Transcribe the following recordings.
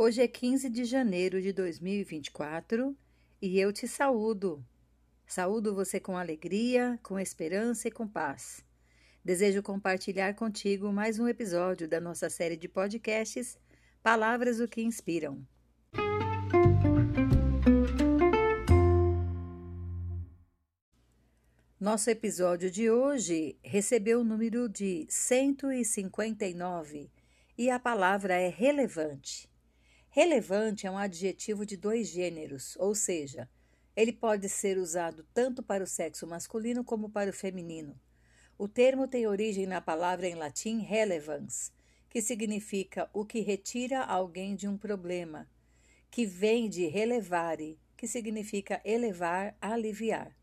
Hoje é 15 de janeiro de 2024 e eu te saúdo. Saúdo você com alegria, com esperança e com paz. Desejo compartilhar contigo mais um episódio da nossa série de podcasts Palavras o que Inspiram. Nosso episódio de hoje recebeu o número de 159 e a palavra é relevante. Relevante é um adjetivo de dois gêneros, ou seja, ele pode ser usado tanto para o sexo masculino como para o feminino. O termo tem origem na palavra em latim relevans, que significa o que retira alguém de um problema, que vem de relevare, que significa elevar, aliviar.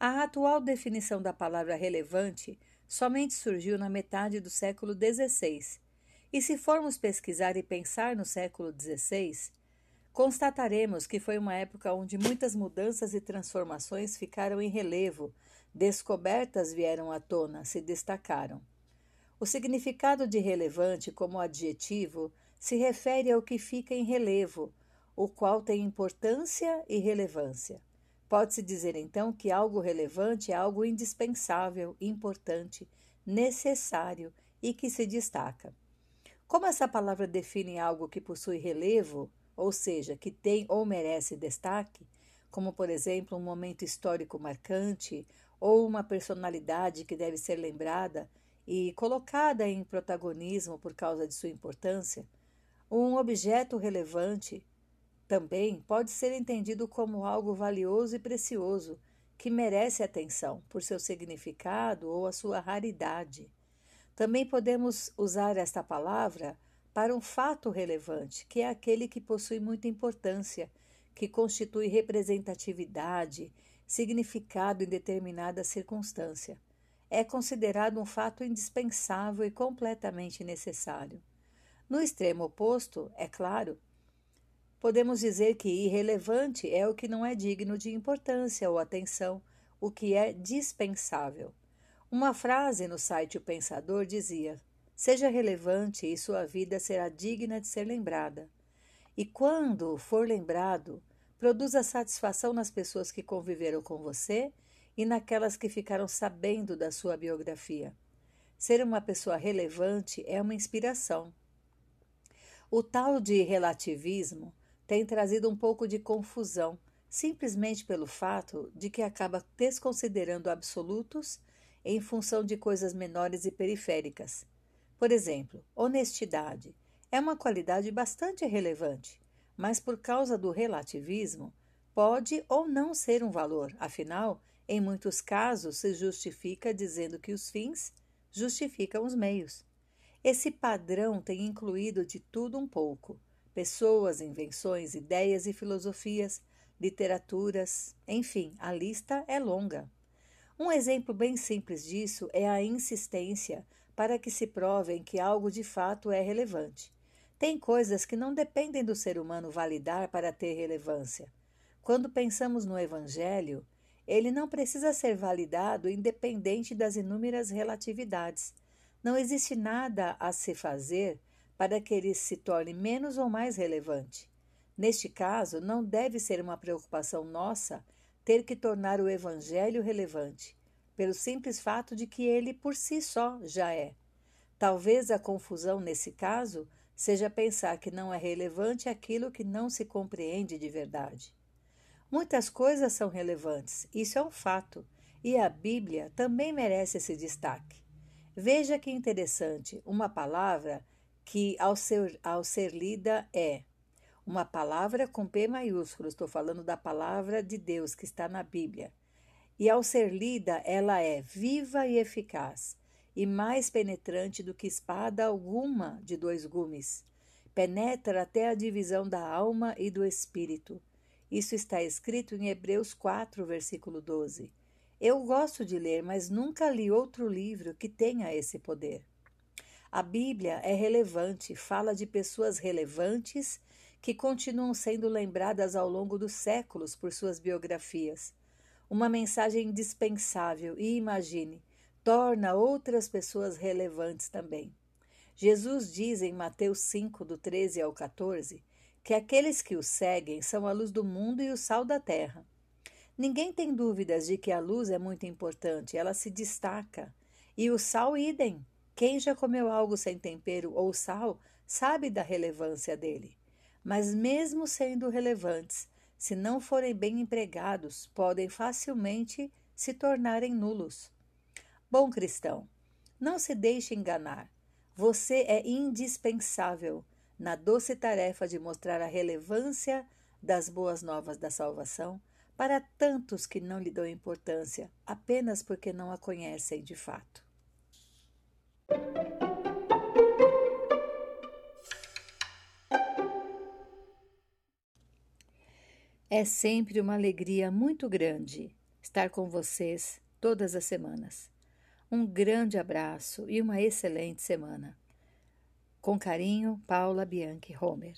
A atual definição da palavra relevante somente surgiu na metade do século XVI e se formos pesquisar e pensar no século XVI, constataremos que foi uma época onde muitas mudanças e transformações ficaram em relevo, descobertas vieram à tona, se destacaram. O significado de relevante como adjetivo se refere ao que fica em relevo, o qual tem importância e relevância. Pode-se dizer então que algo relevante é algo indispensável, importante, necessário e que se destaca. Como essa palavra define algo que possui relevo, ou seja, que tem ou merece destaque, como por exemplo um momento histórico marcante ou uma personalidade que deve ser lembrada e colocada em protagonismo por causa de sua importância, um objeto relevante também pode ser entendido como algo valioso e precioso que merece atenção por seu significado ou a sua raridade. Também podemos usar esta palavra para um fato relevante, que é aquele que possui muita importância, que constitui representatividade, significado em determinada circunstância. É considerado um fato indispensável e completamente necessário. No extremo oposto, é claro, podemos dizer que irrelevante é o que não é digno de importância ou atenção, o que é dispensável. Uma frase no site O Pensador dizia: Seja relevante e sua vida será digna de ser lembrada. E quando for lembrado, produza satisfação nas pessoas que conviveram com você e naquelas que ficaram sabendo da sua biografia. Ser uma pessoa relevante é uma inspiração. O tal de relativismo tem trazido um pouco de confusão, simplesmente pelo fato de que acaba desconsiderando absolutos em função de coisas menores e periféricas. Por exemplo, honestidade é uma qualidade bastante relevante, mas por causa do relativismo, pode ou não ser um valor, afinal, em muitos casos se justifica dizendo que os fins justificam os meios. Esse padrão tem incluído de tudo um pouco: pessoas, invenções, ideias e filosofias, literaturas, enfim, a lista é longa. Um exemplo bem simples disso é a insistência para que se provem que algo de fato é relevante. Tem coisas que não dependem do ser humano validar para ter relevância. Quando pensamos no Evangelho, ele não precisa ser validado independente das inúmeras relatividades. Não existe nada a se fazer para que ele se torne menos ou mais relevante. Neste caso, não deve ser uma preocupação nossa ter que tornar o Evangelho relevante, pelo simples fato de que ele por si só já é. Talvez a confusão nesse caso seja pensar que não é relevante aquilo que não se compreende de verdade. Muitas coisas são relevantes, isso é um fato, e a Bíblia também merece esse destaque. Veja que interessante, uma palavra que, ao ser, ao ser lida, é uma palavra com P maiúsculo, estou falando da palavra de Deus que está na Bíblia. E ao ser lida, ela é viva e eficaz, e mais penetrante do que espada alguma de dois gumes. Penetra até a divisão da alma e do espírito. Isso está escrito em Hebreus 4, versículo 12. Eu gosto de ler, mas nunca li outro livro que tenha esse poder. A Bíblia é relevante, fala de pessoas relevantes que continuam sendo lembradas ao longo dos séculos por suas biografias. Uma mensagem indispensável e, imagine, torna outras pessoas relevantes também. Jesus diz em Mateus 5, do 13 ao 14, que aqueles que o seguem são a luz do mundo e o sal da terra. Ninguém tem dúvidas de que a luz é muito importante, ela se destaca. E o sal, idem. Quem já comeu algo sem tempero ou sal sabe da relevância dele. Mas, mesmo sendo relevantes, se não forem bem empregados, podem facilmente se tornarem nulos. Bom cristão, não se deixe enganar. Você é indispensável na doce tarefa de mostrar a relevância das boas novas da salvação para tantos que não lhe dão importância apenas porque não a conhecem de fato. É sempre uma alegria muito grande estar com vocês todas as semanas. Um grande abraço e uma excelente semana. Com carinho, Paula Bianchi Homer.